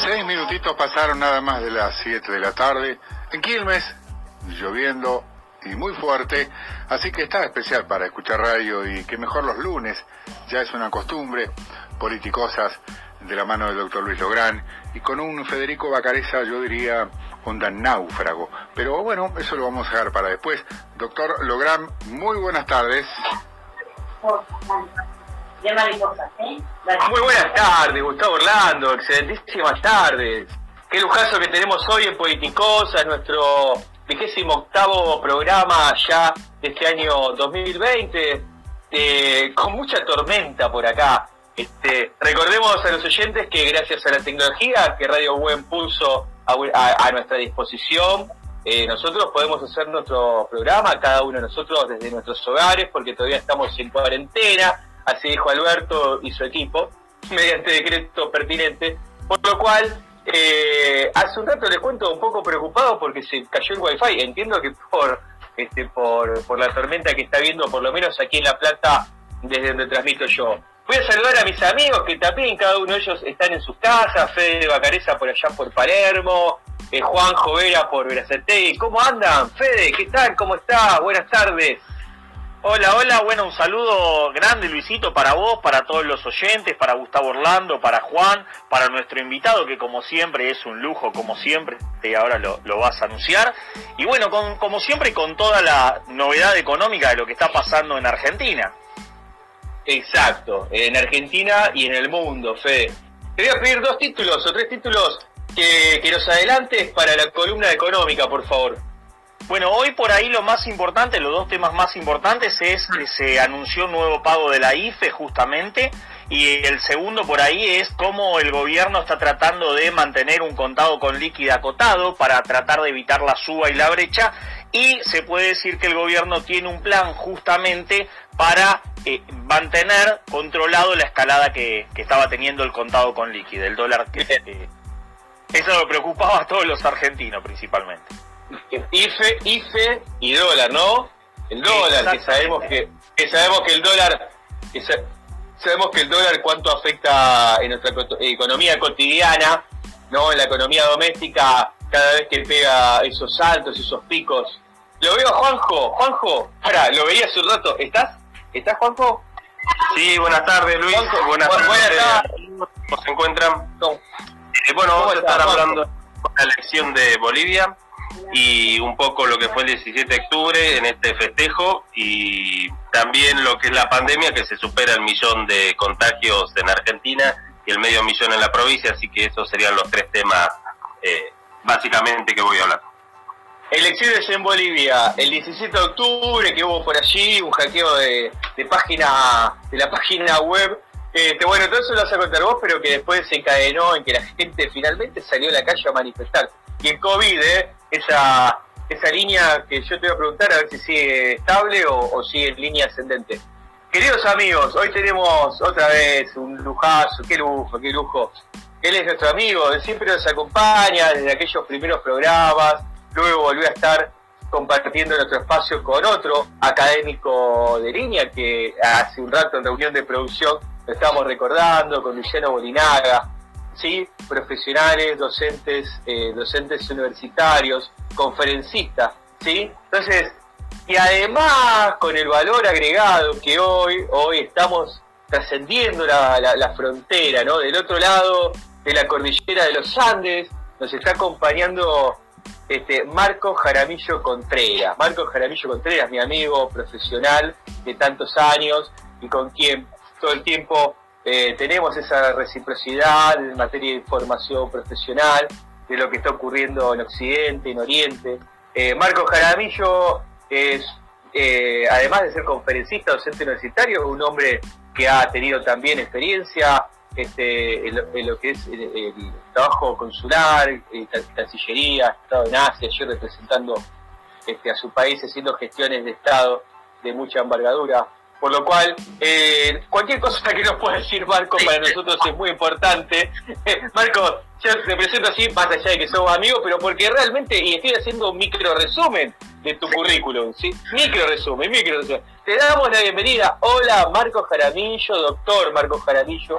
Seis minutitos pasaron nada más de las 7 de la tarde. En Quilmes, lloviendo y muy fuerte, así que está especial para escuchar radio y que mejor los lunes, ya es una costumbre, politicosas de la mano del doctor Luis Lográn y con un Federico Bacareza, yo diría, onda náufrago. Pero bueno, eso lo vamos a dejar para después. Doctor Lográn, muy buenas tardes. Muy buenas tardes, Gustavo Orlando, excelentísimas tardes. Qué lujazo que tenemos hoy en Politicosa, nuestro vigésimo octavo programa ya de este año 2020, eh, con mucha tormenta por acá. Este, recordemos a los oyentes que gracias a la tecnología que Radio Buen puso a, nuestra disposición, eh, nosotros podemos hacer nuestro programa, cada uno de nosotros desde nuestros hogares, porque todavía estamos en cuarentena, así dijo Alberto y su equipo, mediante decreto pertinente, por lo cual eh, hace un rato les cuento un poco preocupado porque se cayó el wifi, entiendo que por este por, por la tormenta que está viendo por lo menos aquí en La Plata desde donde transmito yo. Voy a saludar a mis amigos que también cada uno de ellos están en sus casas, Fede Bacareza por allá por Palermo, eh, Juan Jovera por Veracetegui. ¿Cómo andan? Fede, ¿qué tal? ¿Cómo está? Buenas tardes. Hola, hola, bueno, un saludo grande Luisito para vos, para todos los oyentes, para Gustavo Orlando, para Juan, para nuestro invitado que como siempre es un lujo, como siempre, y ahora lo, vas a anunciar. Y bueno, como siempre con toda la novedad económica de lo que está pasando en Argentina. Exacto, en Argentina y en el mundo, Fede. Te voy a pedir dos títulos o tres títulos que, que nos adelantes para la columna económica, por favor. Bueno, hoy por ahí lo más importante, los dos temas más importantes es que se anunció un nuevo pago de la IFE justamente y el segundo por ahí es cómo el gobierno está tratando de mantener un contado con líquida acotado para tratar de evitar la suba y la brecha y se puede decir que el gobierno tiene un plan justamente para eh, mantener controlado la escalada que, estaba teniendo el contado con líquida, el dólar. Que, eh, eso lo preocupaba a todos los argentinos principalmente. IFE, IFE y dólar, ¿no? El dólar, que sabemos que, que sabemos que el dólar, sabemos que el dólar cuánto afecta en nuestra economía cotidiana, ¿no? En la economía doméstica, cada vez que pega esos saltos, esos picos. Lo veo Juanjo, Juanjo, para, lo veía hace un rato, ¿estás? ¿Estás Juanjo? Sí, buenas tardes Luis, buenas, tardes. ¿Cómo se encuentran? Eh, bueno, vamos a estar hablando de la elección de Bolivia y un poco lo que fue el 17 de octubre en este festejo y también lo que es la pandemia que se supera el millón de contagios en Argentina y el medio millón en la provincia, así que esos serían los tres temas eh, básicamente que voy a hablar. Elecciones en Bolivia, el 17 de octubre que hubo por allí un hackeo de, página de la página web. Este, bueno, todo eso lo vas a contar vos, pero que después se encadenó en que la gente finalmente salió a la calle a manifestar. Y el COVID, ¿eh? Esa, esa línea que yo te voy a preguntar a ver si sigue estable o, sigue en línea ascendente. Queridos amigos, hoy tenemos otra vez un lujazo, qué lujo, qué lujo. Él es nuestro amigo, siempre nos acompaña desde aquellos primeros programas, luego volvió a estar compartiendo nuestro espacio con otro académico de línea que hace un rato en reunión de producción lo estamos recordando, con Luciano Bolinaga, ¿sí? profesionales, docentes, eh, docentes universitarios, conferencistas, ¿sí? Entonces, y además con el valor agregado que hoy, hoy estamos trascendiendo la, la, frontera, ¿no? Del otro lado de la cordillera de los Andes, nos está acompañando este, Marco Jaramillo Contreras. Marco Jaramillo Contreras, mi amigo profesional de tantos años y con quien todo el tiempo eh, tenemos esa reciprocidad en materia de información profesional, de lo que está ocurriendo en Occidente, en Oriente. Eh, Marco Jaramillo es, eh, además de ser conferencista, docente universitario, un hombre que ha tenido también experiencia este, en, lo, que es el, trabajo consular, Cancillería, ha estado en Asia, yo representando este, a su país haciendo gestiones de Estado de mucha envergadura. Por lo cual, eh, cualquier cosa que nos pueda decir Marco para nosotros es muy importante. Marco, yo te presento así, más allá de que somos amigos, pero porque realmente, y estoy haciendo un micro resumen de tu currículum, ¿sí? Micro resumen, micro resumen. Te damos la bienvenida. Hola, Marco Jaramillo, doctor Marco Jaramillo.